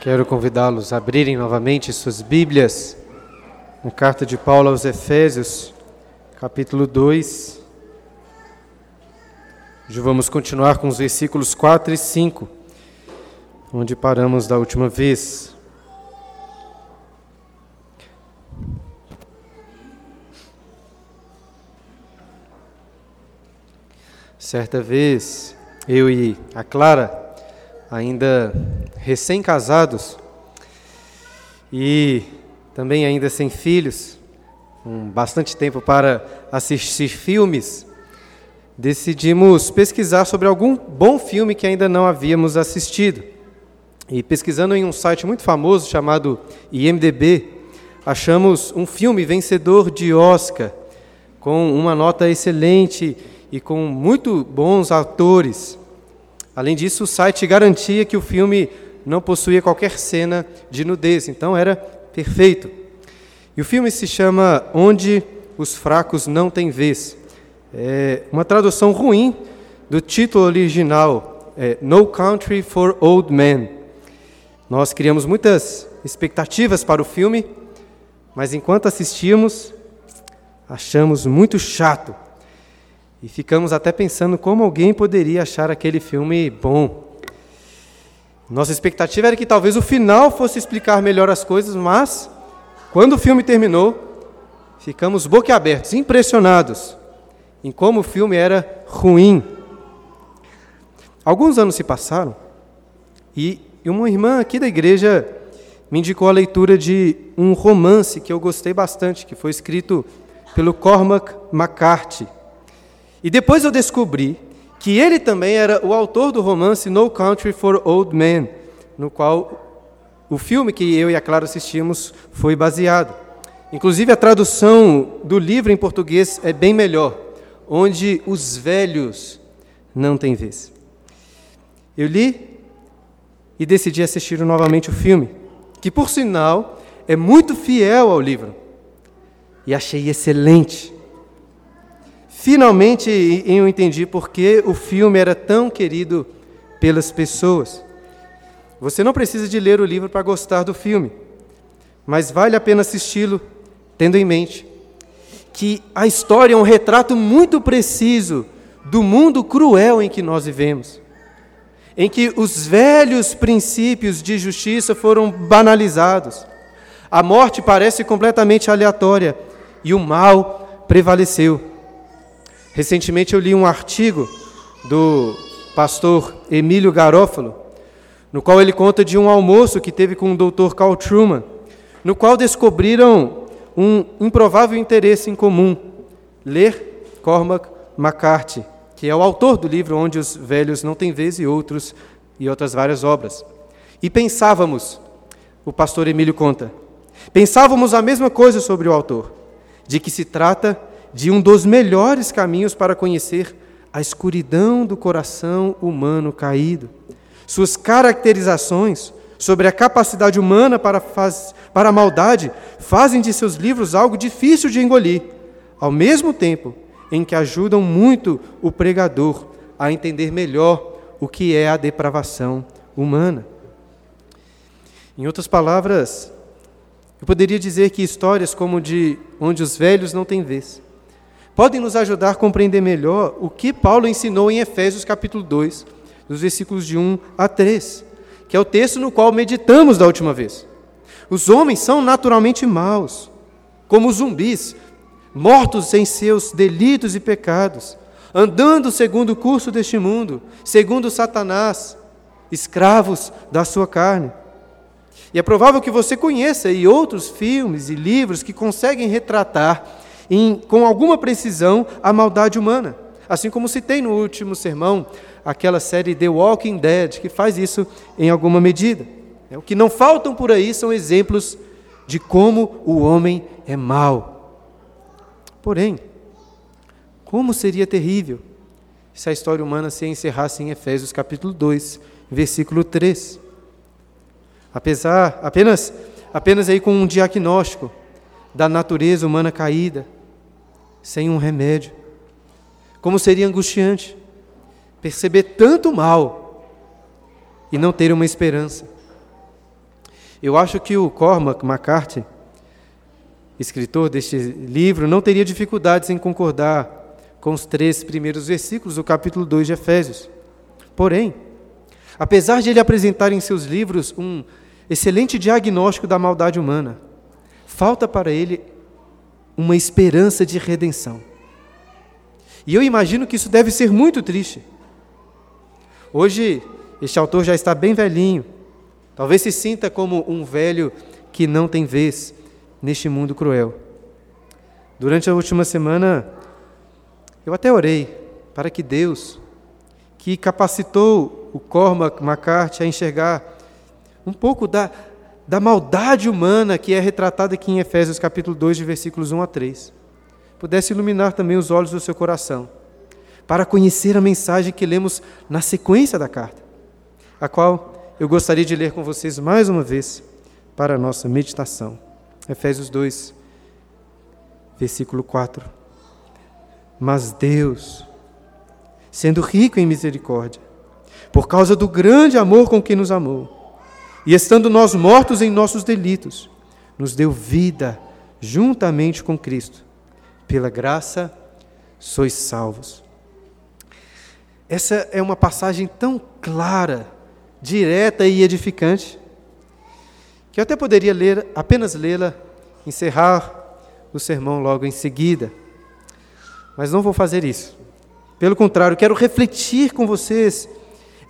Quero convidá-los a abrirem novamente suas Bíblias na carta de Paulo aos Efésios, capítulo 2. Hoje vamos continuar com os versículos 4 e 5, onde paramos da última vez. Certa vez, eu e a Clara ainda recém-casados e também ainda sem filhos, com bastante tempo para assistir filmes, decidimos pesquisar sobre algum bom filme que ainda não havíamos assistido. E pesquisando em um site muito famoso chamado IMDb, achamos um filme vencedor de Oscar, com uma nota excelente e com muito bons atores. Além disso, o site garantia que o filme não possuía qualquer cena de nudez, então era perfeito. E o filme se chama Onde os Fracos Não Têm Vez. É uma tradução ruim do título original, é No Country for Old Men. Nós criamos muitas expectativas para o filme, mas enquanto assistíamos, achamos muito chato e ficamos até pensando como alguém poderia achar aquele filme bom. Nossa expectativa era que talvez o final fosse explicar melhor as coisas, mas quando o filme terminou, ficamos boquiabertos, impressionados em como o filme era ruim. Alguns anos se passaram e uma irmã aqui da igreja me indicou a leitura de um romance que eu gostei bastante, que foi escrito pelo Cormac McCarthy. E depois eu descobri que ele também era o autor do romance No Country for Old Men, no qual o filme que eu e a Clara assistimos foi baseado. Inclusive, a tradução do livro em português é bem melhor, onde os velhos não têm vez. Eu li e decidi assistir novamente o filme, que, por sinal, é muito fiel ao livro. E achei excelente. Finalmente eu entendi por que o filme era tão querido pelas pessoas. Você não precisa de ler o livro para gostar do filme, mas vale a pena assisti-lo tendo em mente que a história é um retrato muito preciso do mundo cruel em que nós vivemos, em que os velhos princípios de justiça foram banalizados, a morte parece completamente aleatória e o mal prevaleceu. Recentemente eu li um artigo do pastor Emílio Garófalo, no qual ele conta de um almoço que teve com o Dr. Carl Truman, no qual descobriram um improvável interesse em comum, ler Cormac McCarthy, que é o autor do livro Onde os Velhos Não Têm Vez e outros e outras várias obras. E pensávamos, o pastor Emílio conta, pensávamos a mesma coisa sobre o autor, de que se trata de um dos melhores caminhos para conhecer a escuridão do coração humano caído. Suas caracterizações sobre a capacidade humana para, faz, para a maldade fazem de seus livros algo difícil de engolir, ao mesmo tempo em que ajudam muito o pregador a entender melhor o que é a depravação humana. Em outras palavras, eu poderia dizer que histórias como de onde os velhos não têm vez, podem nos ajudar a compreender melhor o que Paulo ensinou em Efésios capítulo 2, dos versículos de 1 a 3, que é o texto no qual meditamos da última vez. Os homens são naturalmente maus, como zumbis, mortos em seus delitos e pecados, andando segundo o curso deste mundo, segundo Satanás, escravos da sua carne. E é provável que você conheça aí outros filmes e livros que conseguem retratar em, com alguma precisão a maldade humana. Assim como citei no último sermão, aquela série The Walking Dead, que faz isso em alguma medida. É, o que não faltam por aí são exemplos de como o homem é mau. Porém, como seria terrível se a história humana se encerrasse em Efésios capítulo 2, versículo 3. Apesar, apenas, apenas aí com um diagnóstico da natureza humana caída, sem um remédio. Como seria angustiante perceber tanto mal e não ter uma esperança. Eu acho que o Cormac McCarthy, escritor deste livro, não teria dificuldades em concordar com os três primeiros versículos do capítulo 2 de Efésios. Porém, apesar de ele apresentar em seus livros um excelente diagnóstico da maldade humana, falta para ele uma esperança de redenção. E eu imagino que isso deve ser muito triste. Hoje, este autor já está bem velhinho, talvez se sinta como um velho que não tem vez neste mundo cruel. Durante a última semana, eu até orei para que Deus, que capacitou o Cormac McCarthy a enxergar um pouco da, da maldade humana que é retratada aqui em Efésios capítulo 2, de versículos 1 a 3, pudesse iluminar também os olhos do seu coração, para conhecer a mensagem que lemos na sequência da carta, a qual eu gostaria de ler com vocês mais uma vez para a nossa meditação. Efésios 2, versículo 4. Mas Deus, sendo rico em misericórdia, por causa do grande amor com que nos amou, e estando nós mortos em nossos delitos, nos deu vida juntamente com Cristo. Pela graça sois salvos. Essa é uma passagem tão clara, direta e edificante, que eu até poderia ler, apenas lê-la, encerrar o sermão logo em seguida. Mas não vou fazer isso. Pelo contrário, quero refletir com vocês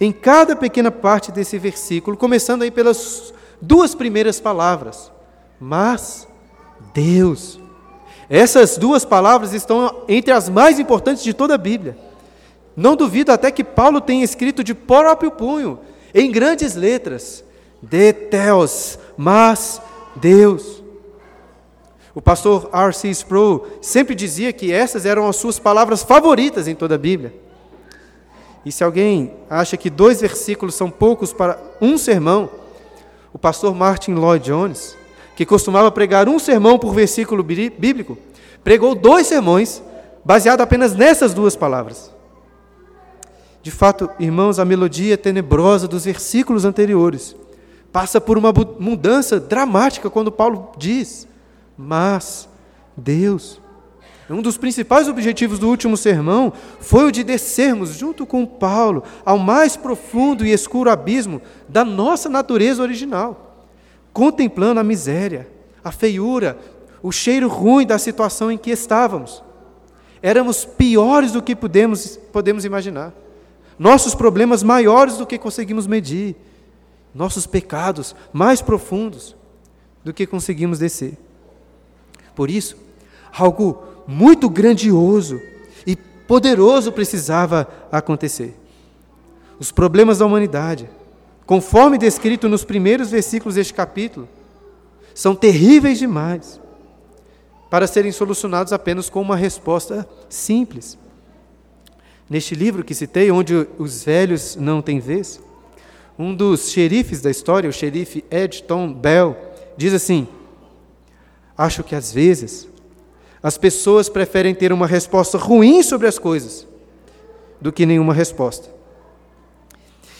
em cada pequena parte desse versículo, começando aí pelas duas primeiras palavras. Mas Deus. Essas duas palavras estão entre as mais importantes de toda a Bíblia. Não duvido até que Paulo tenha escrito de próprio punho, em grandes letras, de Deus, mas Deus. O pastor R.C. Sproul sempre dizia que essas eram as suas palavras favoritas em toda a Bíblia. E se alguém acha que dois versículos são poucos para um sermão, o pastor Martin Lloyd Jones, que costumava pregar um sermão por versículo bíblico, pregou dois sermões baseado apenas nessas duas palavras. De fato, irmãos, a melodia tenebrosa dos versículos anteriores passa por uma mudança dramática quando Paulo diz: Mas Deus. Um dos principais objetivos do último sermão foi o de descermos, junto com Paulo, ao mais profundo e escuro abismo da nossa natureza original, contemplando a miséria, a feiura, o cheiro ruim da situação em que estávamos. Éramos piores do que podemos, podemos imaginar. Nossos problemas maiores do que conseguimos medir. Nossos pecados mais profundos do que conseguimos descer. Por isso, algo muito grandioso e poderoso precisava acontecer. Os problemas da humanidade, conforme descrito nos primeiros versículos deste capítulo, são terríveis demais para serem solucionados apenas com uma resposta simples. Neste livro que citei, onde os velhos não têm vez, um dos xerifes da história, o xerife Edton Bell, diz assim: Acho que às vezes as pessoas preferem ter uma resposta ruim sobre as coisas do que nenhuma resposta.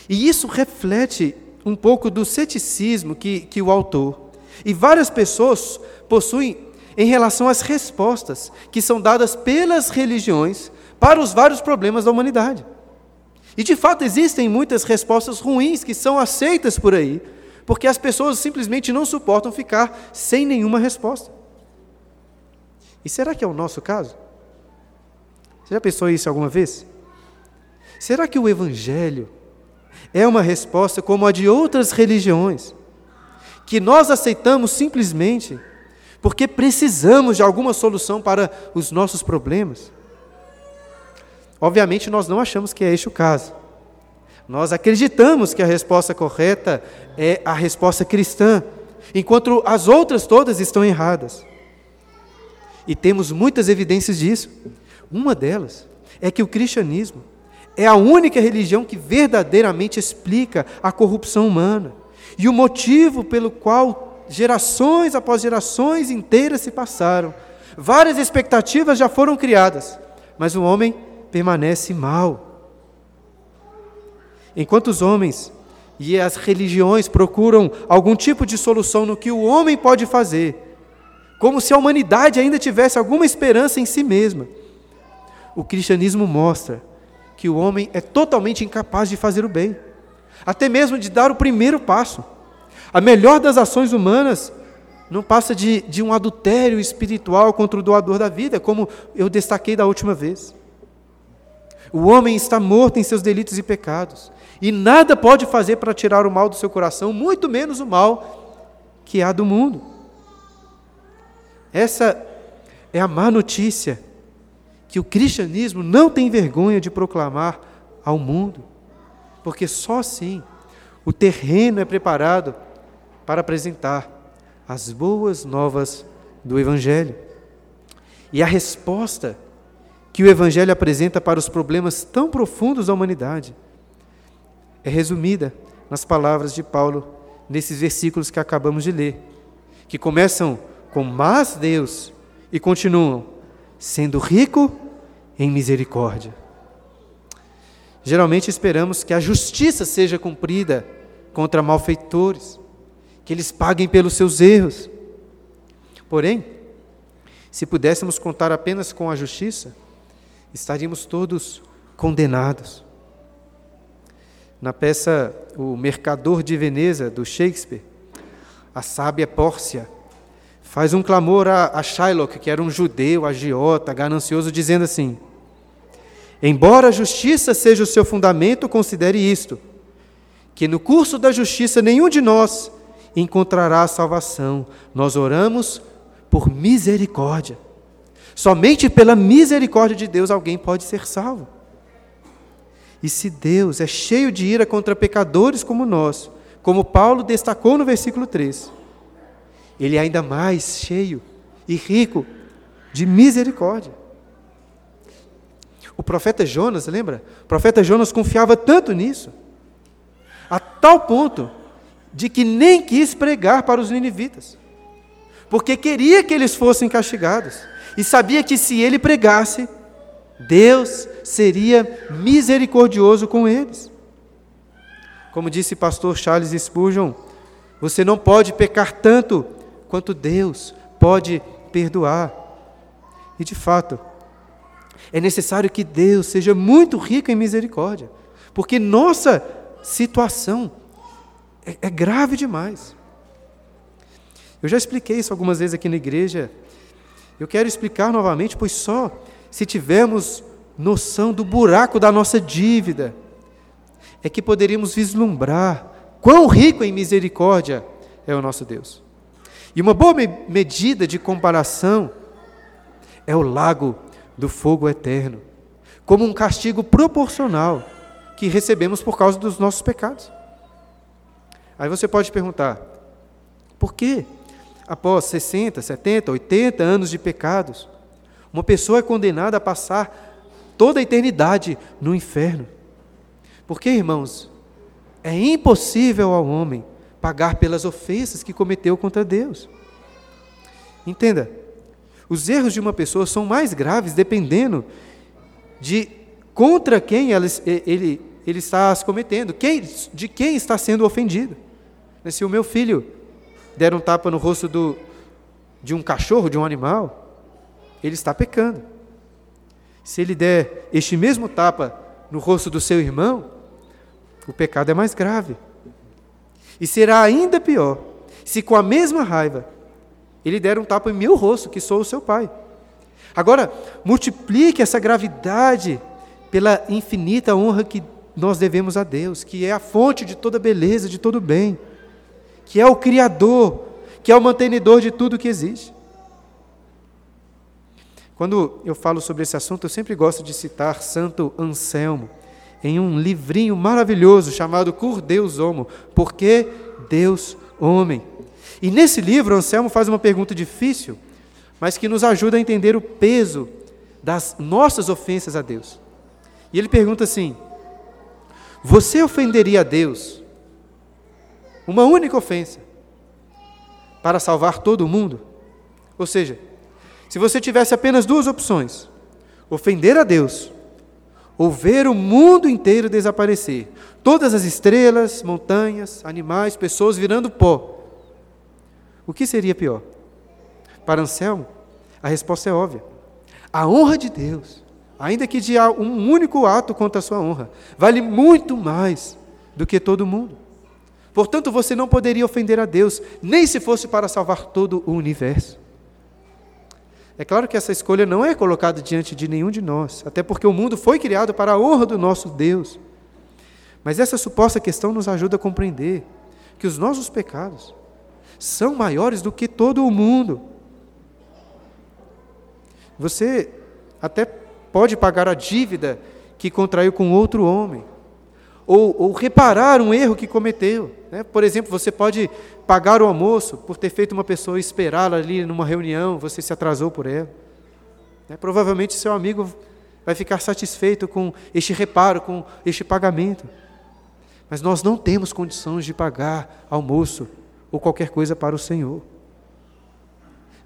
E isso reflete um pouco do ceticismo que, que o autor e várias pessoas possuem em relação às respostas que são dadas pelas religiões para os vários problemas da humanidade. E de fato existem muitas respostas ruins que são aceitas por aí, porque as pessoas simplesmente não suportam ficar sem nenhuma resposta. E será que é o nosso caso? Você já pensou isso alguma vez? Será que o Evangelho é uma resposta como a de outras religiões, que nós aceitamos simplesmente porque precisamos de alguma solução para os nossos problemas? Obviamente, nós não achamos que é este o caso. Nós acreditamos que a resposta correta é a resposta cristã, enquanto as outras todas estão erradas. E temos muitas evidências disso. Uma delas é que o cristianismo é a única religião que verdadeiramente explica a corrupção humana e o motivo pelo qual gerações após gerações inteiras se passaram. Várias expectativas já foram criadas, mas o homem permanece mal. Enquanto os homens e as religiões procuram algum tipo de solução no que o homem pode fazer, como se a humanidade ainda tivesse alguma esperança em si mesma. O cristianismo mostra que o homem é totalmente incapaz de fazer o bem, até mesmo de dar o primeiro passo. A melhor das ações humanas não passa de, de um adultério espiritual contra o doador da vida, como eu destaquei da última vez. O homem está morto em seus delitos e pecados, e nada pode fazer para tirar o mal do seu coração, muito menos o mal que há do mundo. Essa é a má notícia que o cristianismo não tem vergonha de proclamar ao mundo, porque só assim o terreno é preparado para apresentar as boas novas do Evangelho. E a resposta que o Evangelho apresenta para os problemas tão profundos da humanidade é resumida nas palavras de Paulo nesses versículos que acabamos de ler, que começam com mas Deus e continuam sendo rico em misericórdia. Geralmente esperamos que a justiça seja cumprida contra malfeitores, que eles paguem pelos seus erros. Porém, se pudéssemos contar apenas com a justiça, estaríamos todos condenados. Na peça O Mercador de Veneza, do Shakespeare, a sábia Pórcia faz um clamor a, a Shylock, que era um judeu, agiota, ganancioso, dizendo assim: Embora a justiça seja o seu fundamento, considere isto: que no curso da justiça nenhum de nós encontrará a salvação. Nós oramos por misericórdia. Somente pela misericórdia de Deus alguém pode ser salvo. E se Deus é cheio de ira contra pecadores como nós, como Paulo destacou no versículo 3, ele é ainda mais cheio e rico de misericórdia. O profeta Jonas, lembra? O profeta Jonas confiava tanto nisso, a tal ponto de que nem quis pregar para os ninivitas, porque queria que eles fossem castigados, e sabia que se ele pregasse, Deus seria misericordioso com eles. Como disse pastor Charles Spurgeon, você não pode pecar tanto quanto Deus pode perdoar. E de fato, é necessário que Deus seja muito rico em misericórdia, porque nossa situação é, é grave demais. Eu já expliquei isso algumas vezes aqui na igreja. Eu quero explicar novamente, pois só se tivermos noção do buraco da nossa dívida é que poderíamos vislumbrar quão rico em misericórdia é o nosso Deus. E uma boa medida de comparação é o lago do fogo eterno, como um castigo proporcional que recebemos por causa dos nossos pecados. Aí você pode perguntar: por que, após 60, 70, 80 anos de pecados, uma pessoa é condenada a passar toda a eternidade no inferno? Porque, irmãos, é impossível ao homem pagar pelas ofensas que cometeu contra Deus. Entenda, os erros de uma pessoa são mais graves dependendo de contra quem ele, ele, ele está se cometendo, quem, de quem está sendo ofendido. Se o meu filho der um tapa no rosto do, de um cachorro, de um animal, ele está pecando. Se ele der este mesmo tapa no rosto do seu irmão, o pecado é mais grave. E será ainda pior se com a mesma raiva ele der um tapa em meu rosto, que sou o seu pai. Agora, multiplique essa gravidade pela infinita honra que nós devemos a Deus, que é a fonte de toda beleza, de todo bem que é o Criador, que é o mantenedor de tudo que existe. Quando eu falo sobre esse assunto, eu sempre gosto de citar Santo Anselmo, em um livrinho maravilhoso chamado Cur Deus Homo, porque Deus homem. E nesse livro, Anselmo faz uma pergunta difícil, mas que nos ajuda a entender o peso das nossas ofensas a Deus. E ele pergunta assim: Você ofenderia a Deus uma única ofensa para salvar todo mundo? Ou seja, se você tivesse apenas duas opções, ofender a Deus ou ver o mundo inteiro desaparecer. Todas as estrelas, montanhas, animais, pessoas virando pó. O que seria pior? Para Anselmo, a resposta é óbvia. A honra de Deus, ainda que de um único ato contra a sua honra, vale muito mais do que todo mundo. Portanto, você não poderia ofender a Deus, nem se fosse para salvar todo o universo. É claro que essa escolha não é colocada diante de nenhum de nós, até porque o mundo foi criado para a honra do nosso Deus. Mas essa suposta questão nos ajuda a compreender que os nossos pecados são maiores do que todo o mundo. Você até pode pagar a dívida que contraiu com outro homem, ou, ou reparar um erro que cometeu. Né? Por exemplo, você pode pagar o almoço por ter feito uma pessoa esperá-la ali numa reunião, você se atrasou por ela. Né? Provavelmente seu amigo vai ficar satisfeito com este reparo, com este pagamento. Mas nós não temos condições de pagar almoço ou qualquer coisa para o Senhor.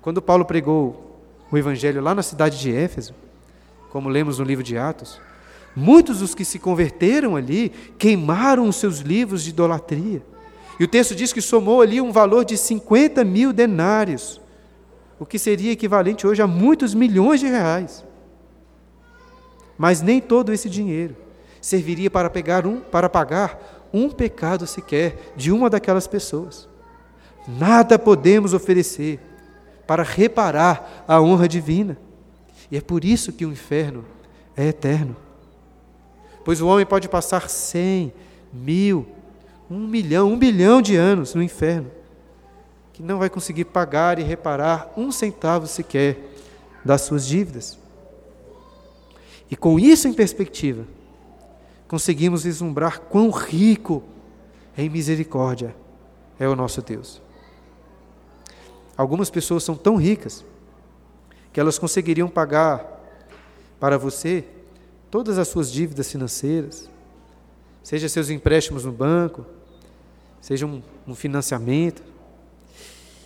Quando Paulo pregou o Evangelho lá na cidade de Éfeso, como lemos no livro de Atos, Muitos dos que se converteram ali queimaram os seus livros de idolatria. E o texto diz que somou ali um valor de 50 mil denários, o que seria equivalente hoje a muitos milhões de reais. Mas nem todo esse dinheiro serviria para, pegar um, para pagar um pecado sequer de uma daquelas pessoas. Nada podemos oferecer para reparar a honra divina. E é por isso que o inferno é eterno. Pois o homem pode passar cem, mil, um milhão, um bilhão de anos no inferno, que não vai conseguir pagar e reparar um centavo sequer das suas dívidas. E com isso em perspectiva, conseguimos vislumbrar quão rico em misericórdia é o nosso Deus. Algumas pessoas são tão ricas que elas conseguiriam pagar para você todas as suas dívidas financeiras, seja seus empréstimos no banco, seja um, um financiamento.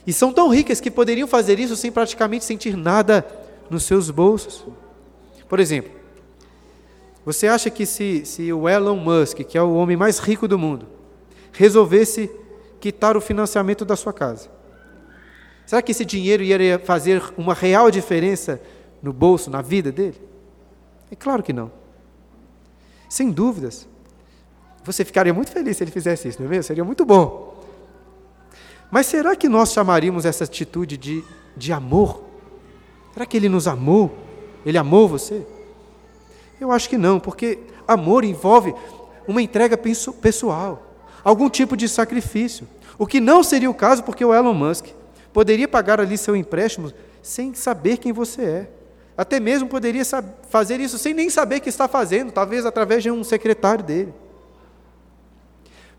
E são tão ricas que poderiam fazer isso sem praticamente sentir nada nos seus bolsos. Por exemplo, você acha que se, se o Elon Musk, que é o homem mais rico do mundo, resolvesse quitar o financiamento da sua casa, será que esse dinheiro iria fazer uma real diferença no bolso, na vida dele? É claro que não. Sem dúvidas. Você ficaria muito feliz se ele fizesse isso, não é mesmo? Seria muito bom. Mas será que nós chamaríamos essa atitude de, de amor? Será que ele nos amou? Ele amou você? Eu acho que não, porque amor envolve uma entrega pessoal, algum tipo de sacrifício. O que não seria o caso porque o Elon Musk poderia pagar ali seu empréstimo sem saber quem você é. Até mesmo poderia fazer isso sem nem saber que está fazendo, talvez através de um secretário dele.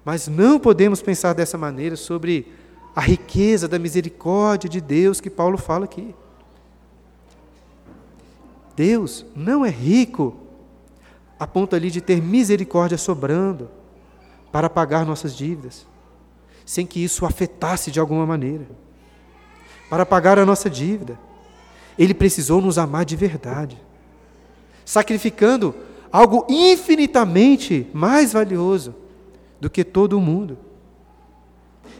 Mas não podemos pensar dessa maneira sobre a riqueza da misericórdia de Deus que Paulo fala aqui. Deus não é rico a ponto ali de ter misericórdia sobrando para pagar nossas dívidas, sem que isso afetasse de alguma maneira, para pagar a nossa dívida ele precisou nos amar de verdade, sacrificando algo infinitamente mais valioso do que todo o mundo.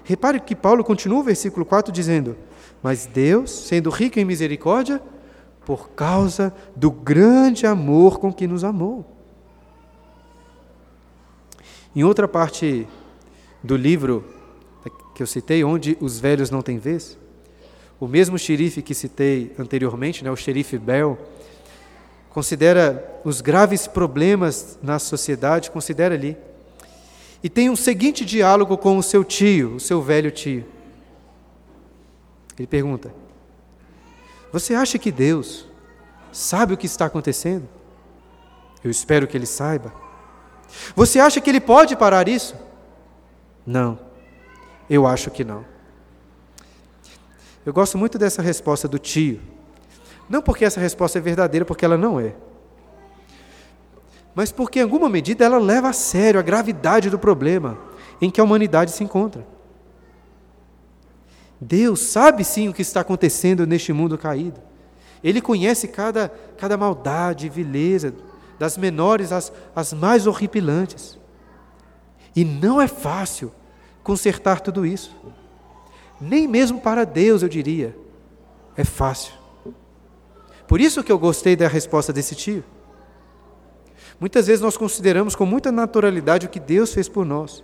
Repare que Paulo continua o versículo 4 dizendo: Mas Deus, sendo rico em misericórdia, por causa do grande amor com que nos amou. Em outra parte do livro que eu citei, onde os velhos não têm vez, o mesmo xerife que citei anteriormente, né, o xerife Bell, considera os graves problemas na sociedade, considera ali. E tem um seguinte diálogo com o seu tio, o seu velho tio. Ele pergunta: Você acha que Deus sabe o que está acontecendo? Eu espero que ele saiba. Você acha que ele pode parar isso? Não, eu acho que não. Eu gosto muito dessa resposta do tio. Não porque essa resposta é verdadeira, porque ela não é. Mas porque, em alguma medida, ela leva a sério a gravidade do problema em que a humanidade se encontra. Deus sabe sim o que está acontecendo neste mundo caído. Ele conhece cada, cada maldade, vileza das menores às, às mais horripilantes. E não é fácil consertar tudo isso. Nem mesmo para Deus, eu diria, é fácil. Por isso que eu gostei da resposta desse tio. Muitas vezes nós consideramos com muita naturalidade o que Deus fez por nós,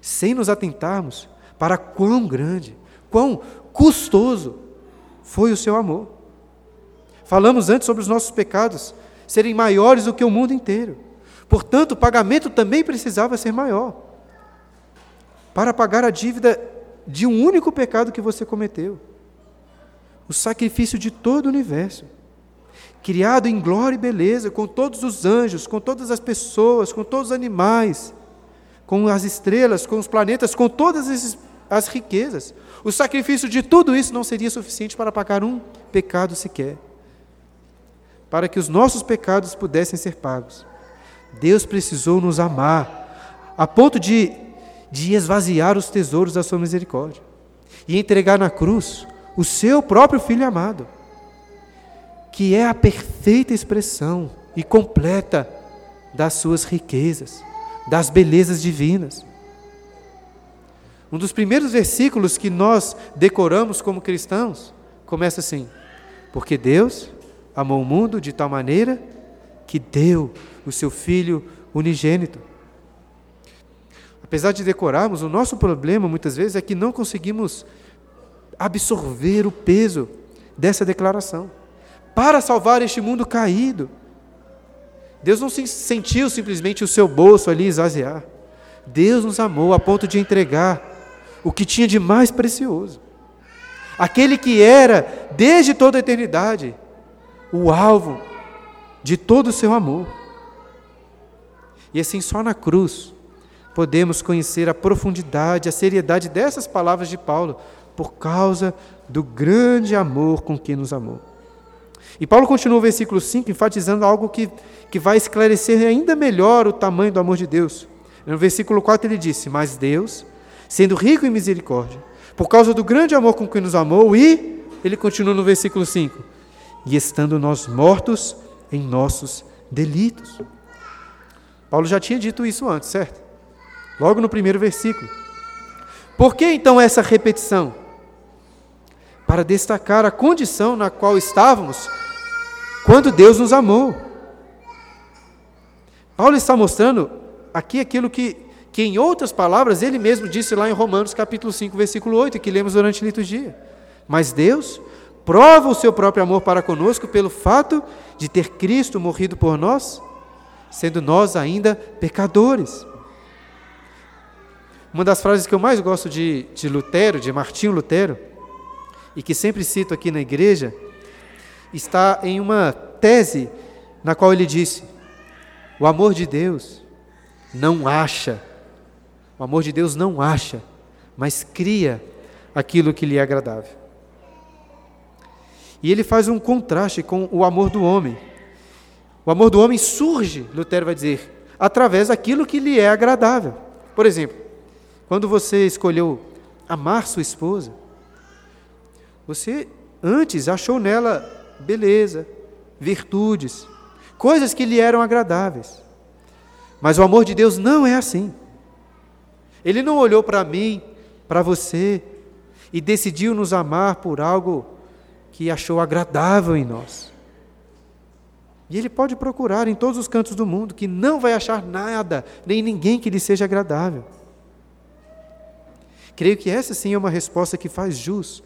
sem nos atentarmos para quão grande, quão custoso foi o seu amor. Falamos antes sobre os nossos pecados serem maiores do que o mundo inteiro. Portanto, o pagamento também precisava ser maior para pagar a dívida de um único pecado que você cometeu o sacrifício de todo o universo criado em glória e beleza, com todos os anjos, com todas as pessoas, com todos os animais, com as estrelas, com os planetas, com todas as riquezas. O sacrifício de tudo isso não seria suficiente para pagar um pecado sequer. Para que os nossos pecados pudessem ser pagos. Deus precisou nos amar, a ponto de, de esvaziar os tesouros da sua misericórdia e entregar na cruz o seu próprio Filho amado que é a perfeita expressão e completa das suas riquezas, das belezas divinas. Um dos primeiros versículos que nós decoramos como cristãos começa assim: Porque Deus amou o mundo de tal maneira que deu o seu Filho unigênito. Apesar de decorarmos, o nosso problema muitas vezes é que não conseguimos absorver o peso dessa declaração para salvar este mundo caído. Deus não sentiu simplesmente o seu bolso ali esvaziar. Deus nos amou a ponto de entregar o que tinha de mais precioso. Aquele que era, desde toda a eternidade, o alvo de todo o seu amor. E assim, só na cruz, podemos conhecer a profundidade, a seriedade dessas palavras de Paulo, por causa do grande amor com que nos amou. E Paulo continua o versículo 5, enfatizando algo que, que vai esclarecer ainda melhor o tamanho do amor de Deus. No versículo 4 ele disse: Mas Deus, sendo rico em misericórdia, por causa do grande amor com que nos amou, e, ele continua no versículo 5, e estando nós mortos em nossos delitos. Paulo já tinha dito isso antes, certo? Logo no primeiro versículo. Por que então essa repetição? Para destacar a condição na qual estávamos quando Deus nos amou. Paulo está mostrando aqui aquilo que, que, em outras palavras, ele mesmo disse lá em Romanos capítulo 5, versículo 8, que lemos durante a liturgia. Mas Deus prova o seu próprio amor para conosco pelo fato de ter Cristo morrido por nós, sendo nós ainda pecadores. Uma das frases que eu mais gosto de, de Lutero, de Martinho Lutero, e que sempre cito aqui na igreja, está em uma tese na qual ele disse: o amor de Deus não acha, o amor de Deus não acha, mas cria aquilo que lhe é agradável. E ele faz um contraste com o amor do homem. O amor do homem surge, Lutero vai dizer, através daquilo que lhe é agradável. Por exemplo, quando você escolheu amar sua esposa, você antes achou nela beleza, virtudes, coisas que lhe eram agradáveis. Mas o amor de Deus não é assim. Ele não olhou para mim, para você, e decidiu nos amar por algo que achou agradável em nós. E ele pode procurar em todos os cantos do mundo, que não vai achar nada, nem ninguém que lhe seja agradável. Creio que essa sim é uma resposta que faz jus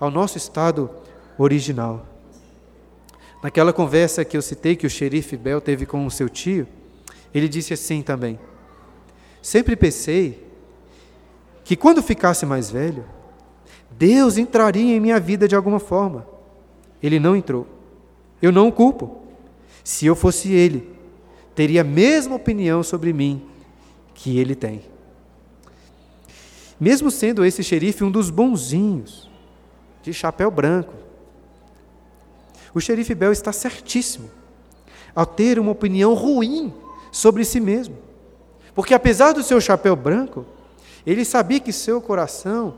ao nosso estado original. Naquela conversa que eu citei, que o xerife Bel teve com o seu tio, ele disse assim também: Sempre pensei que quando ficasse mais velho, Deus entraria em minha vida de alguma forma. Ele não entrou. Eu não o culpo. Se eu fosse ele, teria a mesma opinião sobre mim que ele tem. Mesmo sendo esse xerife um dos bonzinhos, de chapéu branco, o xerife Bel está certíssimo ao ter uma opinião ruim sobre si mesmo. Porque apesar do seu chapéu branco, ele sabia que seu coração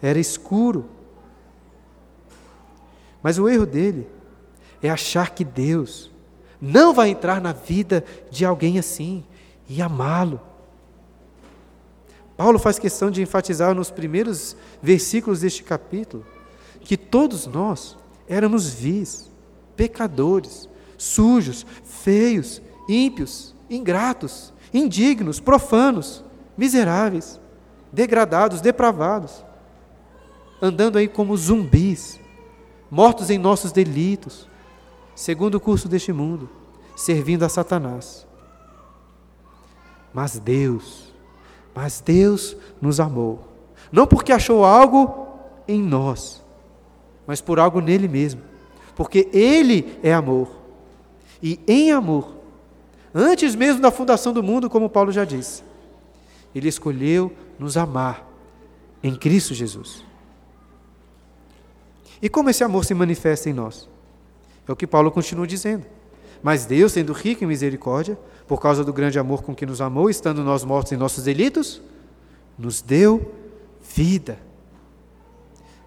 era escuro. Mas o erro dele é achar que Deus não vai entrar na vida de alguém assim e amá-lo. Paulo faz questão de enfatizar nos primeiros versículos deste capítulo que todos nós éramos vis, pecadores, sujos, feios, ímpios, ingratos, indignos, profanos, miseráveis, degradados, depravados, andando aí como zumbis, mortos em nossos delitos, segundo o curso deste mundo, servindo a Satanás. Mas Deus, mas Deus nos amou, não porque achou algo em nós, mas por algo nele mesmo, porque Ele é amor. E em amor, antes mesmo da fundação do mundo, como Paulo já disse, Ele escolheu nos amar em Cristo Jesus. E como esse amor se manifesta em nós? É o que Paulo continua dizendo. Mas Deus, sendo rico em misericórdia, por causa do grande amor com que nos amou, estando nós mortos em nossos delitos, nos deu vida.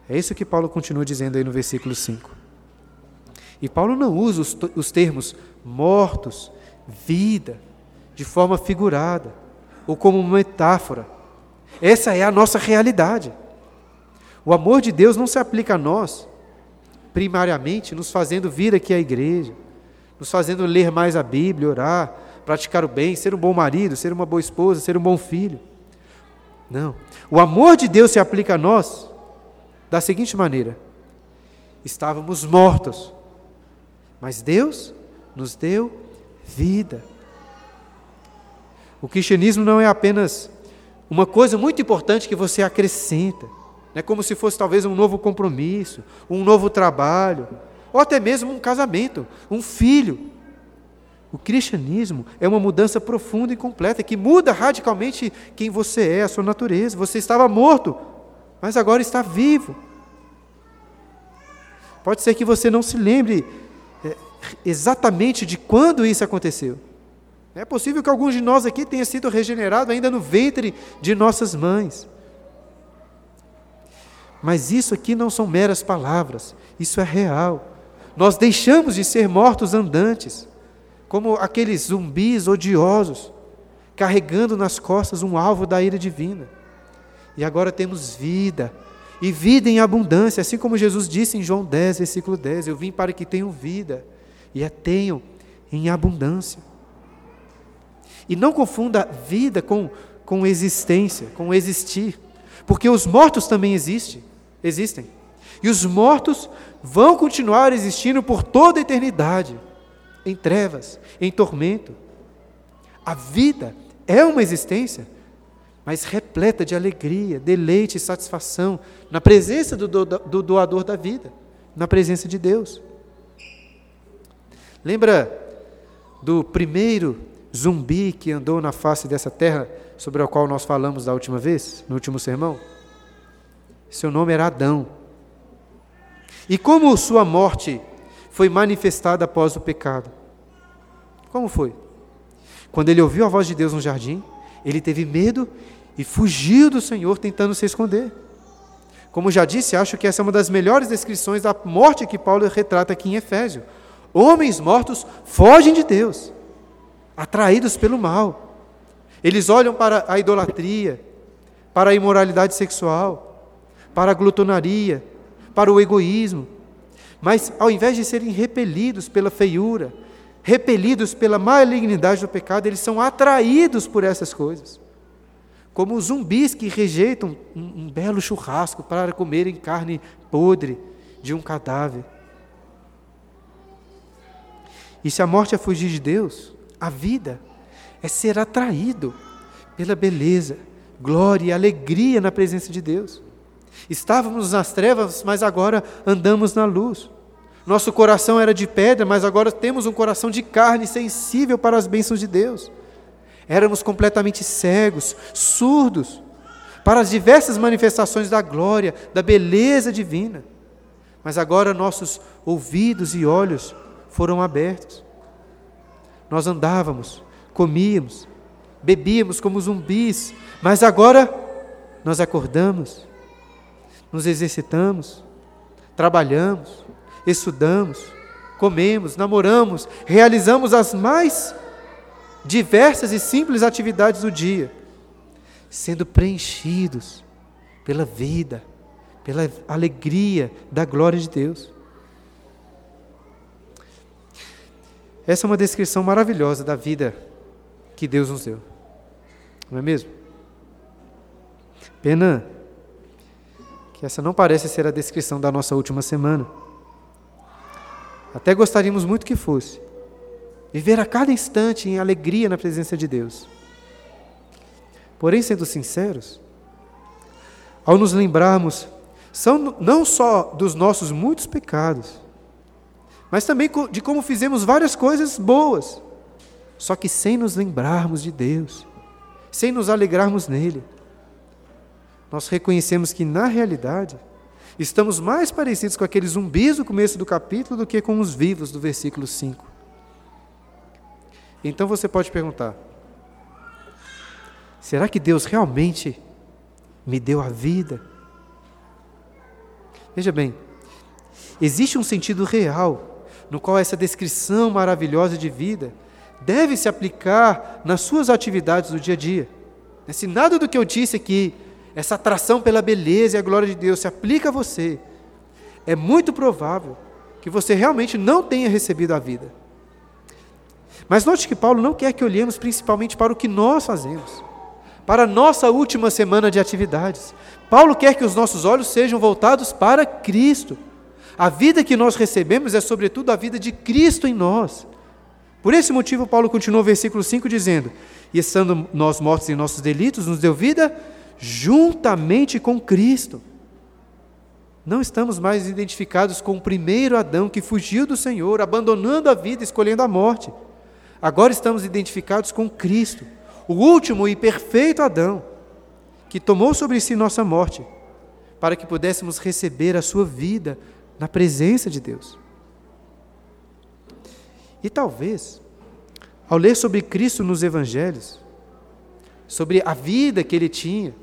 É isso que Paulo continua dizendo aí no versículo 5. E Paulo não usa os, os termos mortos, vida, de forma figurada, ou como metáfora. Essa é a nossa realidade. O amor de Deus não se aplica a nós, primariamente, nos fazendo vir aqui à igreja, nos fazendo ler mais a Bíblia, orar, praticar o bem, ser um bom marido, ser uma boa esposa, ser um bom filho. Não. O amor de Deus se aplica a nós da seguinte maneira: estávamos mortos, mas Deus nos deu vida. O cristianismo não é apenas uma coisa muito importante que você acrescenta é como se fosse talvez um novo compromisso, um novo trabalho, ou até mesmo um casamento, um filho. O cristianismo é uma mudança profunda e completa que muda radicalmente quem você é, a sua natureza. Você estava morto, mas agora está vivo. Pode ser que você não se lembre é, exatamente de quando isso aconteceu. É possível que alguns de nós aqui tenha sido regenerado ainda no ventre de nossas mães. Mas isso aqui não são meras palavras, isso é real. Nós deixamos de ser mortos andantes, como aqueles zumbis odiosos, carregando nas costas um alvo da ira divina. E agora temos vida, e vida em abundância, assim como Jesus disse em João 10, versículo 10: Eu vim para que tenham vida, e a tenham em abundância. E não confunda vida com, com existência, com existir, porque os mortos também existem existem. E os mortos vão continuar existindo por toda a eternidade, em trevas, em tormento. A vida é uma existência, mas repleta de alegria, deleite e satisfação na presença do, do, do doador da vida, na presença de Deus. Lembra do primeiro zumbi que andou na face dessa terra, sobre o qual nós falamos da última vez, no último sermão? Seu nome era Adão. E como sua morte foi manifestada após o pecado? Como foi? Quando ele ouviu a voz de Deus no jardim, ele teve medo e fugiu do Senhor tentando se esconder. Como já disse, acho que essa é uma das melhores descrições da morte que Paulo retrata aqui em Efésio. Homens mortos fogem de Deus, atraídos pelo mal. Eles olham para a idolatria, para a imoralidade sexual, para a glutonaria, para o egoísmo. Mas ao invés de serem repelidos pela feiura, repelidos pela malignidade do pecado, eles são atraídos por essas coisas. Como zumbis que rejeitam um, um belo churrasco para comerem carne podre de um cadáver. E se a morte é fugir de Deus, a vida é ser atraído pela beleza, glória e alegria na presença de Deus. Estávamos nas trevas, mas agora andamos na luz. Nosso coração era de pedra, mas agora temos um coração de carne sensível para as bênçãos de Deus. Éramos completamente cegos, surdos para as diversas manifestações da glória, da beleza divina. Mas agora nossos ouvidos e olhos foram abertos. Nós andávamos, comíamos, bebíamos como zumbis, mas agora nós acordamos nos exercitamos, trabalhamos, estudamos, comemos, namoramos, realizamos as mais diversas e simples atividades do dia, sendo preenchidos pela vida, pela alegria da glória de Deus. Essa é uma descrição maravilhosa da vida que Deus nos deu. Não é mesmo? Pena essa não parece ser a descrição da nossa última semana. Até gostaríamos muito que fosse. Viver a cada instante em alegria na presença de Deus. Porém, sendo sinceros, ao nos lembrarmos são não só dos nossos muitos pecados, mas também de como fizemos várias coisas boas, só que sem nos lembrarmos de Deus, sem nos alegrarmos nele. Nós reconhecemos que, na realidade, estamos mais parecidos com aqueles zumbis do começo do capítulo do que com os vivos do versículo 5. Então você pode perguntar: será que Deus realmente me deu a vida? Veja bem, existe um sentido real no qual essa descrição maravilhosa de vida deve se aplicar nas suas atividades do dia a dia. Se nada do que eu disse aqui, essa atração pela beleza e a glória de Deus se aplica a você, é muito provável que você realmente não tenha recebido a vida. Mas note que Paulo não quer que olhemos principalmente para o que nós fazemos, para a nossa última semana de atividades. Paulo quer que os nossos olhos sejam voltados para Cristo. A vida que nós recebemos é, sobretudo, a vida de Cristo em nós. Por esse motivo, Paulo continua o versículo 5 dizendo: E estando nós mortos em nossos delitos, nos deu vida juntamente com Cristo. Não estamos mais identificados com o primeiro Adão que fugiu do Senhor, abandonando a vida, escolhendo a morte. Agora estamos identificados com Cristo, o último e perfeito Adão, que tomou sobre si nossa morte, para que pudéssemos receber a sua vida na presença de Deus. E talvez, ao ler sobre Cristo nos Evangelhos, sobre a vida que ele tinha,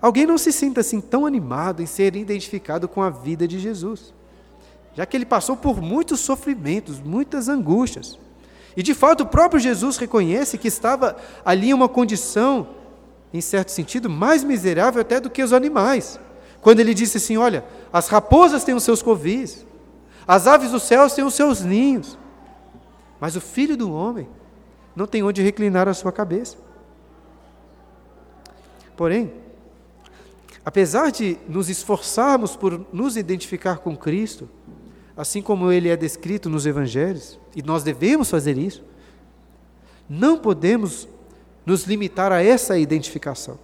alguém não se sinta assim tão animado em ser identificado com a vida de Jesus, já que ele passou por muitos sofrimentos, muitas angústias. E de fato o próprio Jesus reconhece que estava ali em uma condição, em certo sentido, mais miserável até do que os animais. Quando ele disse assim: Olha, as raposas têm os seus covis, as aves dos céus têm os seus ninhos, mas o filho do homem não tem onde reclinar a sua cabeça. Porém, apesar de nos esforçarmos por nos identificar com Cristo, assim como ele é descrito nos evangelhos, e nós devemos fazer isso, não podemos nos limitar a essa identificação.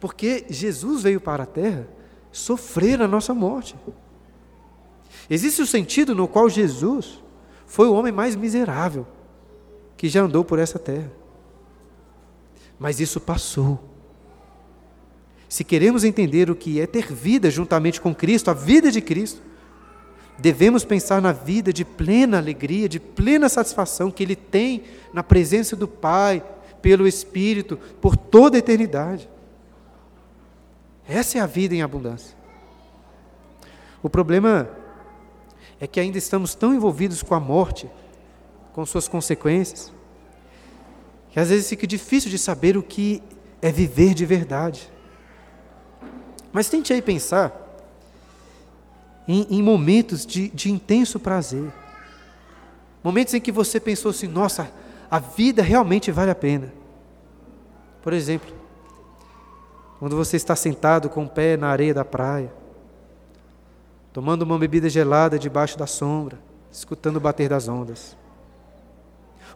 Porque Jesus veio para a terra sofrer a nossa morte. Existe o sentido no qual Jesus foi o homem mais miserável que já andou por essa terra. Mas isso passou. Se queremos entender o que é ter vida juntamente com Cristo, a vida de Cristo, devemos pensar na vida de plena alegria, de plena satisfação que Ele tem na presença do Pai, pelo Espírito, por toda a eternidade. Essa é a vida em abundância. O problema é que ainda estamos tão envolvidos com a morte, com suas consequências, que às vezes fica difícil de saber o que é viver de verdade. Mas tente aí pensar em, em momentos de, de intenso prazer, momentos em que você pensou assim: nossa, a vida realmente vale a pena. Por exemplo, quando você está sentado com o pé na areia da praia, tomando uma bebida gelada debaixo da sombra, escutando o bater das ondas.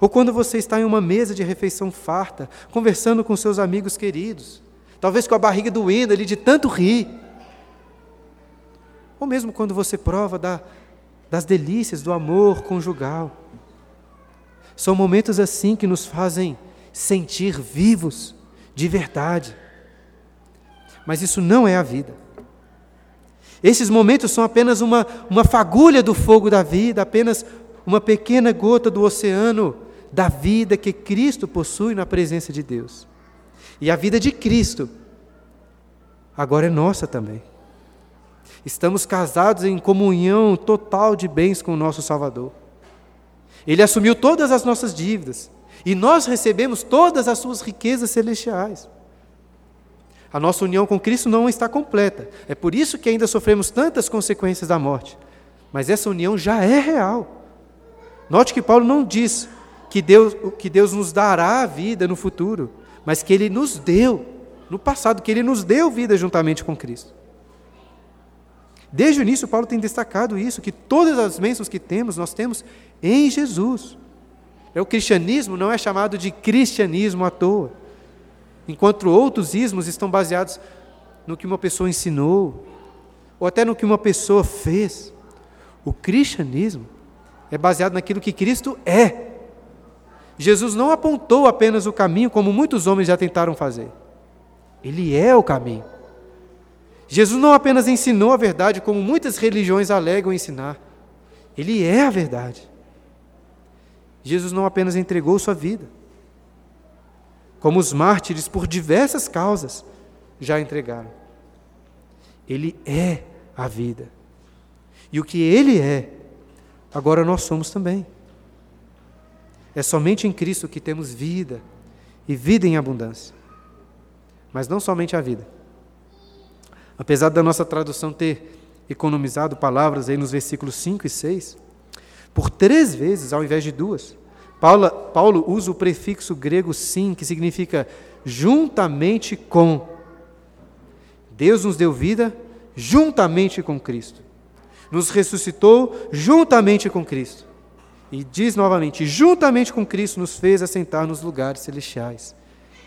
Ou quando você está em uma mesa de refeição farta, conversando com seus amigos queridos, talvez com a barriga doendo ali de tanto rir. Ou mesmo quando você prova da, das delícias do amor conjugal. São momentos assim que nos fazem sentir vivos de verdade. Mas isso não é a vida. Esses momentos são apenas uma, uma fagulha do fogo da vida, apenas uma pequena gota do oceano da vida que Cristo possui na presença de Deus. E a vida de Cristo agora é nossa também. Estamos casados em comunhão total de bens com o nosso Salvador. Ele assumiu todas as nossas dívidas e nós recebemos todas as suas riquezas celestiais. A nossa união com Cristo não está completa. É por isso que ainda sofremos tantas consequências da morte. Mas essa união já é real. Note que Paulo não diz que Deus, que Deus nos dará a vida no futuro, mas que Ele nos deu, no passado, que Ele nos deu vida juntamente com Cristo. Desde o início, Paulo tem destacado isso, que todas as bênçãos que temos, nós temos em Jesus. É, o cristianismo não é chamado de cristianismo à toa, enquanto outros ismos estão baseados no que uma pessoa ensinou, ou até no que uma pessoa fez. O cristianismo é baseado naquilo que Cristo é. Jesus não apontou apenas o caminho, como muitos homens já tentaram fazer. Ele é o caminho. Jesus não apenas ensinou a verdade, como muitas religiões alegam ensinar. Ele é a verdade. Jesus não apenas entregou sua vida, como os mártires, por diversas causas, já entregaram. Ele é a vida. E o que ele é, agora nós somos também. É somente em Cristo que temos vida, e vida em abundância. Mas não somente a vida Apesar da nossa tradução ter economizado palavras aí nos versículos 5 e 6, por três vezes, ao invés de duas, Paulo, Paulo usa o prefixo grego sim, que significa juntamente com. Deus nos deu vida juntamente com Cristo. Nos ressuscitou juntamente com Cristo. E diz novamente: juntamente com Cristo nos fez assentar nos lugares celestiais,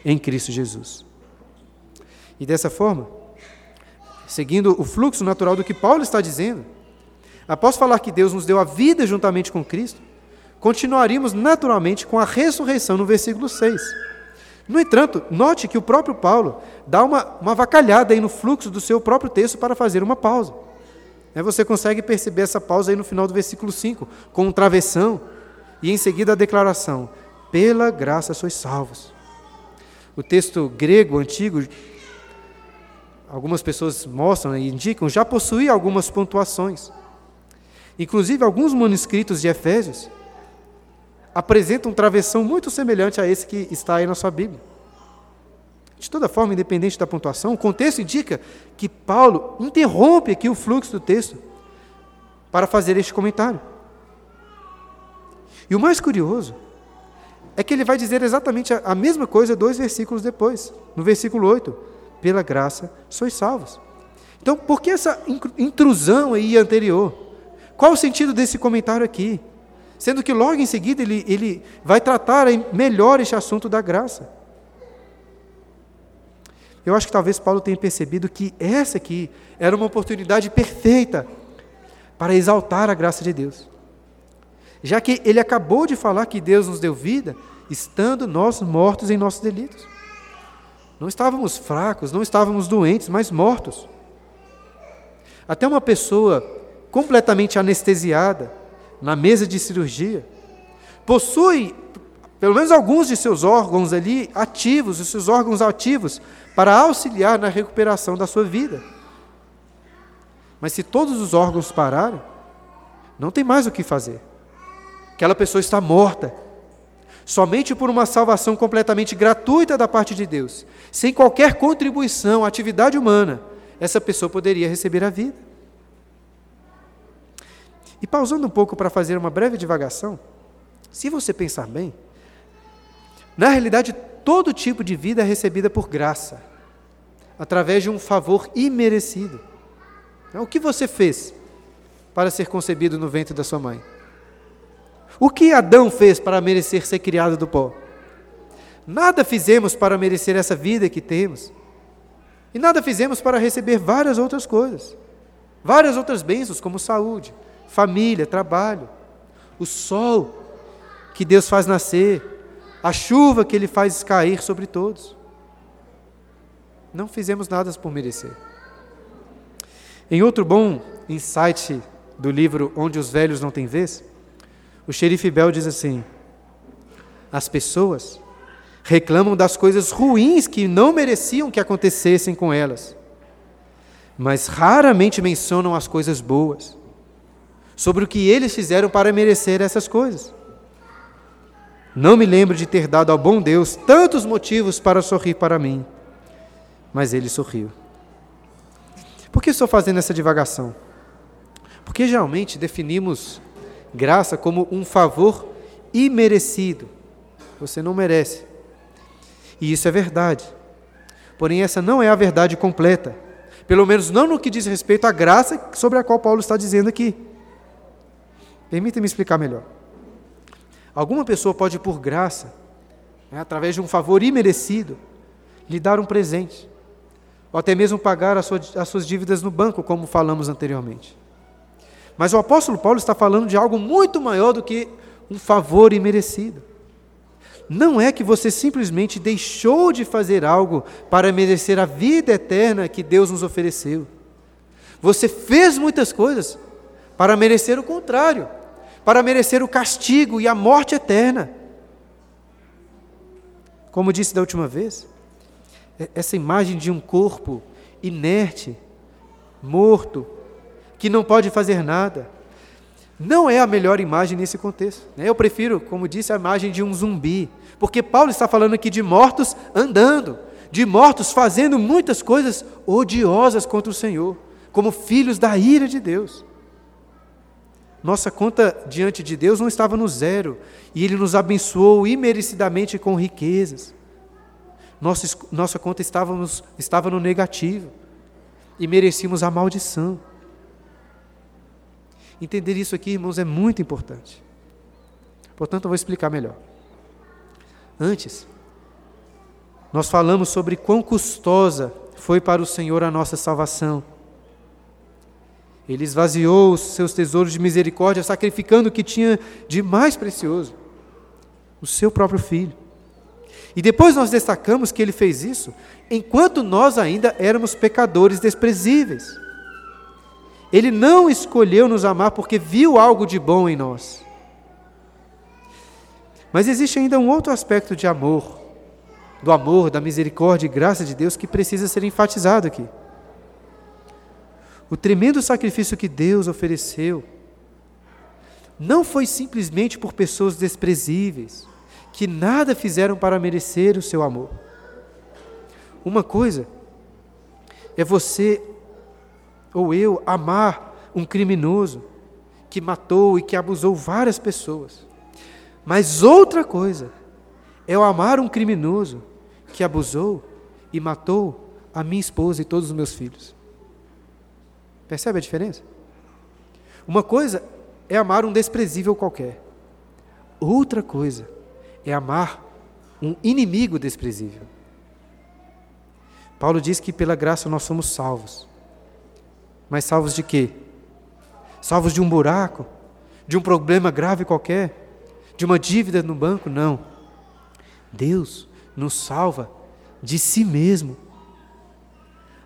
em Cristo Jesus. E dessa forma, seguindo o fluxo natural do que Paulo está dizendo, após falar que Deus nos deu a vida juntamente com Cristo, continuaríamos naturalmente com a ressurreição no versículo 6. No entanto, note que o próprio Paulo dá uma, uma vacalhada aí no fluxo do seu próprio texto para fazer uma pausa. É, você consegue perceber essa pausa aí no final do versículo 5, com um travessão, e em seguida a declaração: pela graça sois salvos. O texto grego antigo algumas pessoas mostram e indicam, já possuía algumas pontuações. Inclusive, alguns manuscritos de Efésios apresentam um travessão muito semelhante a esse que está aí na sua Bíblia. De toda forma, independente da pontuação, o contexto indica que Paulo interrompe aqui o fluxo do texto para fazer este comentário. E o mais curioso é que ele vai dizer exatamente a mesma coisa dois versículos depois, no versículo 8 pela graça sois salvos. Então, por que essa intrusão aí anterior? Qual o sentido desse comentário aqui? Sendo que logo em seguida ele, ele vai tratar melhor este assunto da graça. Eu acho que talvez Paulo tenha percebido que essa aqui era uma oportunidade perfeita para exaltar a graça de Deus. Já que ele acabou de falar que Deus nos deu vida, estando nós mortos em nossos delitos. Não estávamos fracos, não estávamos doentes, mas mortos. Até uma pessoa completamente anestesiada, na mesa de cirurgia, possui pelo menos alguns de seus órgãos ali ativos, os seus órgãos ativos, para auxiliar na recuperação da sua vida. Mas se todos os órgãos pararem, não tem mais o que fazer. Aquela pessoa está morta, Somente por uma salvação completamente gratuita da parte de Deus, sem qualquer contribuição, atividade humana, essa pessoa poderia receber a vida. E pausando um pouco para fazer uma breve divagação, se você pensar bem, na realidade todo tipo de vida é recebida por graça, através de um favor imerecido. Então, o que você fez para ser concebido no ventre da sua mãe? O que Adão fez para merecer ser criado do pó? Nada fizemos para merecer essa vida que temos. E nada fizemos para receber várias outras coisas. Várias outras bênçãos, como saúde, família, trabalho, o sol que Deus faz nascer, a chuva que Ele faz cair sobre todos. Não fizemos nada por merecer. Em outro bom insight do livro Onde os Velhos Não Têm Vez, o xerife Bell diz assim: as pessoas reclamam das coisas ruins que não mereciam que acontecessem com elas, mas raramente mencionam as coisas boas, sobre o que eles fizeram para merecer essas coisas. Não me lembro de ter dado ao bom Deus tantos motivos para sorrir para mim, mas ele sorriu. Por que estou fazendo essa divagação? Porque geralmente definimos graça como um favor imerecido. Você não merece. E isso é verdade. Porém, essa não é a verdade completa. Pelo menos não no que diz respeito à graça sobre a qual Paulo está dizendo aqui. Permita-me explicar melhor. Alguma pessoa pode, por graça, né, através de um favor imerecido, lhe dar um presente ou até mesmo pagar as suas, as suas dívidas no banco, como falamos anteriormente. Mas o apóstolo Paulo está falando de algo muito maior do que um favor imerecido. Não é que você simplesmente deixou de fazer algo para merecer a vida eterna que Deus nos ofereceu. Você fez muitas coisas para merecer o contrário, para merecer o castigo e a morte eterna. Como disse da última vez, é, essa imagem de um corpo inerte, morto, que não pode fazer nada, não é a melhor imagem nesse contexto. Né? Eu prefiro, como disse, a imagem de um zumbi, porque Paulo está falando aqui de mortos andando, de mortos fazendo muitas coisas odiosas contra o Senhor, como filhos da ira de Deus. Nossa conta diante de Deus não estava no zero, e Ele nos abençoou imerecidamente com riquezas nossa, nossa conta estávamos, estava no negativo e merecíamos a maldição. Entender isso aqui, irmãos, é muito importante. Portanto, eu vou explicar melhor. Antes, nós falamos sobre quão custosa foi para o Senhor a nossa salvação. Ele esvaziou os seus tesouros de misericórdia, sacrificando o que tinha de mais precioso, o seu próprio filho. E depois nós destacamos que ele fez isso enquanto nós ainda éramos pecadores desprezíveis. Ele não escolheu nos amar porque viu algo de bom em nós. Mas existe ainda um outro aspecto de amor, do amor, da misericórdia e graça de Deus que precisa ser enfatizado aqui. O tremendo sacrifício que Deus ofereceu não foi simplesmente por pessoas desprezíveis, que nada fizeram para merecer o seu amor. Uma coisa é você ou eu amar um criminoso que matou e que abusou várias pessoas. Mas outra coisa é eu amar um criminoso que abusou e matou a minha esposa e todos os meus filhos. Percebe a diferença? Uma coisa é amar um desprezível qualquer. Outra coisa é amar um inimigo desprezível. Paulo diz que pela graça nós somos salvos. Mas salvos de quê? Salvos de um buraco? De um problema grave qualquer? De uma dívida no banco? Não. Deus nos salva de si mesmo.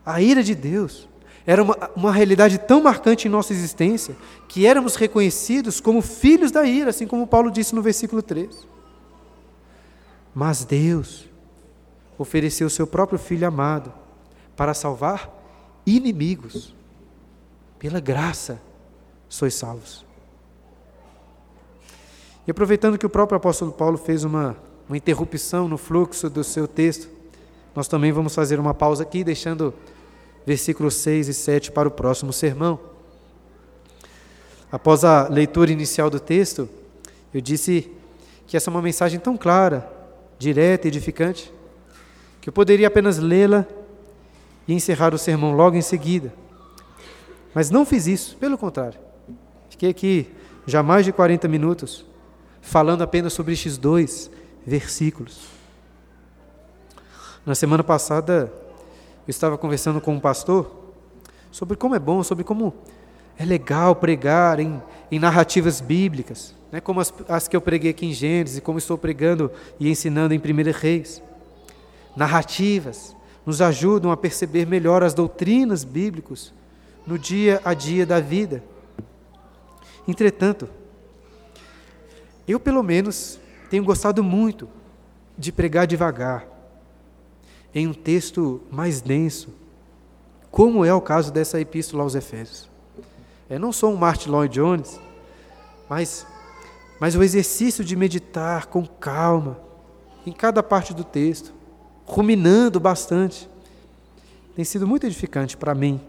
A ira de Deus era uma, uma realidade tão marcante em nossa existência que éramos reconhecidos como filhos da ira, assim como Paulo disse no versículo 3. Mas Deus ofereceu o seu próprio Filho amado para salvar inimigos. Pela graça sois salvos. E aproveitando que o próprio apóstolo Paulo fez uma, uma interrupção no fluxo do seu texto, nós também vamos fazer uma pausa aqui, deixando versículos 6 e 7 para o próximo sermão. Após a leitura inicial do texto, eu disse que essa é uma mensagem tão clara direta e edificante, que eu poderia apenas lê-la e encerrar o sermão logo em seguida. Mas não fiz isso, pelo contrário. Fiquei aqui já mais de 40 minutos falando apenas sobre estes dois versículos. Na semana passada, estava conversando com um pastor sobre como é bom, sobre como é legal pregar em, em narrativas bíblicas né, como as, as que eu preguei aqui em Gênesis, e como estou pregando e ensinando em 1 Reis. Narrativas nos ajudam a perceber melhor as doutrinas bíblicas no dia a dia da vida. Entretanto, eu pelo menos tenho gostado muito de pregar devagar, em um texto mais denso, como é o caso dessa epístola aos Efésios. É não só um Martin Lloyd Jones, mas, mas o exercício de meditar com calma em cada parte do texto, ruminando bastante, tem sido muito edificante para mim.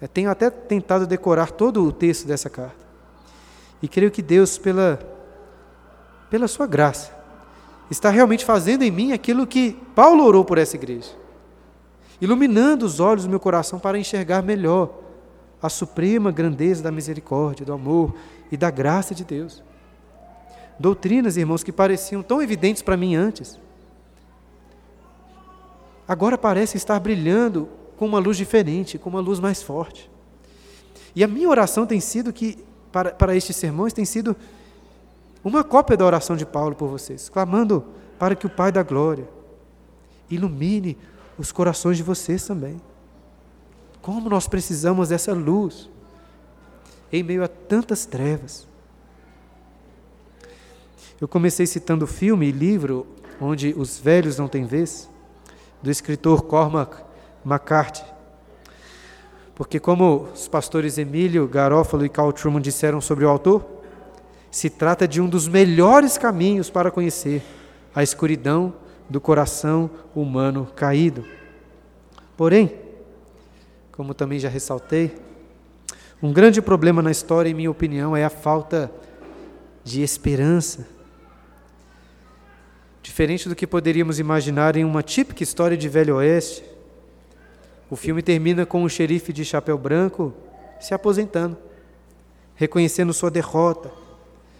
Eu tenho até tentado decorar todo o texto dessa carta. E creio que Deus, pela, pela sua graça, está realmente fazendo em mim aquilo que Paulo orou por essa igreja, iluminando os olhos do meu coração para enxergar melhor a suprema grandeza da misericórdia, do amor e da graça de Deus. Doutrinas, irmãos, que pareciam tão evidentes para mim antes, agora parecem estar brilhando com uma luz diferente, com uma luz mais forte. E a minha oração tem sido que, para, para estes sermões, tem sido uma cópia da oração de Paulo por vocês, clamando para que o Pai da Glória ilumine os corações de vocês também. Como nós precisamos dessa luz em meio a tantas trevas. Eu comecei citando filme e livro Onde os Velhos Não Têm Vez, do escritor Cormac McCarthy. Porque, como os pastores Emílio, Garófalo e Carl Truman disseram sobre o autor, se trata de um dos melhores caminhos para conhecer a escuridão do coração humano caído. Porém, como também já ressaltei, um grande problema na história, em minha opinião, é a falta de esperança. Diferente do que poderíamos imaginar em uma típica história de Velho Oeste, o filme termina com o xerife de chapéu branco se aposentando, reconhecendo sua derrota,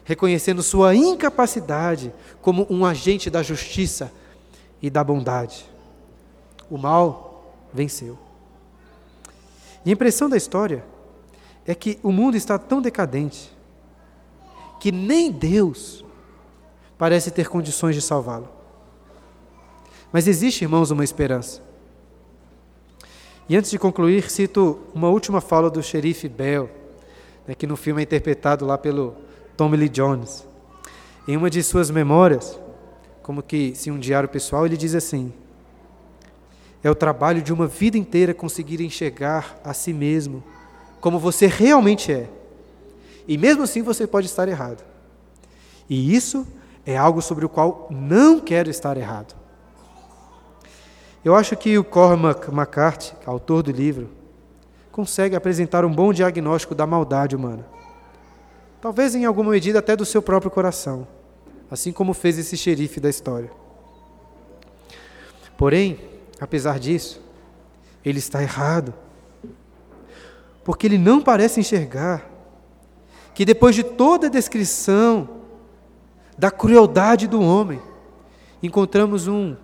reconhecendo sua incapacidade como um agente da justiça e da bondade. O mal venceu. E a impressão da história é que o mundo está tão decadente que nem Deus parece ter condições de salvá-lo. Mas existe, irmãos, uma esperança. E antes de concluir, cito uma última fala do xerife Bell, né, que no filme é interpretado lá pelo Tommy Lee Jones. Em uma de suas memórias, como que se um diário pessoal, ele diz assim: É o trabalho de uma vida inteira conseguir enxergar a si mesmo como você realmente é. E mesmo assim você pode estar errado. E isso é algo sobre o qual não quero estar errado. Eu acho que o Cormac McCarthy, autor do livro, consegue apresentar um bom diagnóstico da maldade humana talvez em alguma medida até do seu próprio coração, assim como fez esse xerife da história. Porém, apesar disso, ele está errado, porque ele não parece enxergar que depois de toda a descrição da crueldade do homem, encontramos um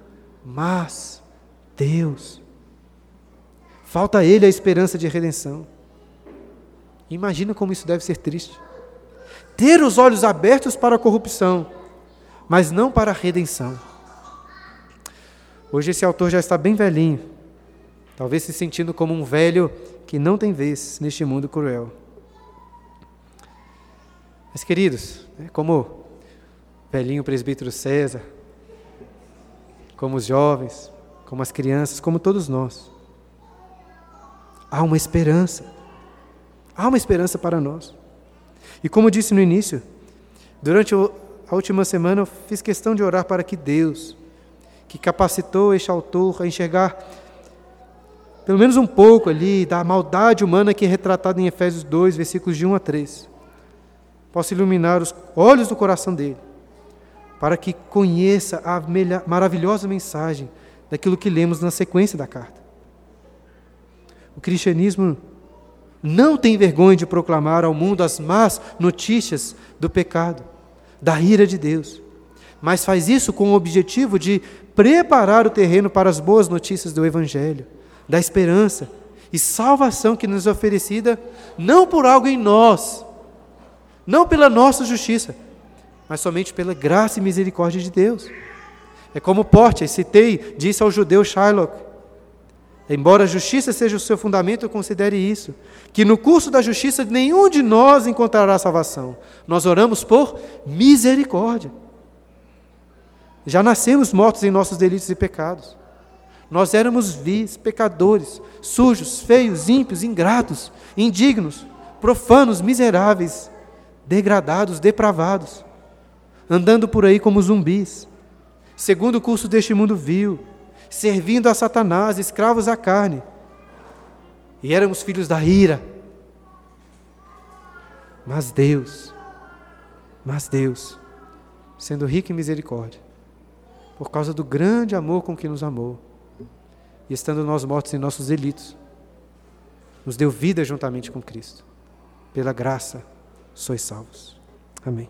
mas Deus. Falta a ele a esperança de redenção. Imagina como isso deve ser triste ter os olhos abertos para a corrupção, mas não para a redenção. Hoje esse autor já está bem velhinho, talvez se sentindo como um velho que não tem vez neste mundo cruel. Mas, queridos, né, como velhinho presbítero César, como os jovens, como as crianças, como todos nós, há uma esperança. Há uma esperança para nós. E como disse no início, durante a última semana eu fiz questão de orar para que Deus, que capacitou este autor a enxergar pelo menos um pouco ali da maldade humana que é retratada em Efésios 2, versículos de 1 a 3, possa iluminar os olhos do coração dele, para que conheça a maravilhosa mensagem daquilo que lemos na sequência da carta. O cristianismo não tem vergonha de proclamar ao mundo as más notícias do pecado, da ira de Deus, mas faz isso com o objetivo de preparar o terreno para as boas notícias do Evangelho, da esperança e salvação que nos é oferecida não por algo em nós, não pela nossa justiça, mas somente pela graça e misericórdia de Deus. É como Porte, citei, disse ao judeu Shylock, Embora a justiça seja o seu fundamento, eu considere isso. Que no curso da justiça nenhum de nós encontrará salvação. Nós oramos por misericórdia. Já nascemos mortos em nossos delitos e pecados. Nós éramos vis, pecadores, sujos, feios, ímpios, ingratos, indignos, profanos, miseráveis, degradados, depravados, andando por aí como zumbis, segundo o curso deste mundo vil, servindo a Satanás, escravos à carne. E éramos filhos da ira. Mas Deus, mas Deus, sendo rico em misericórdia, por causa do grande amor com que nos amou, e estando nós mortos em nossos delitos, nos deu vida juntamente com Cristo. Pela graça sois salvos. Amém.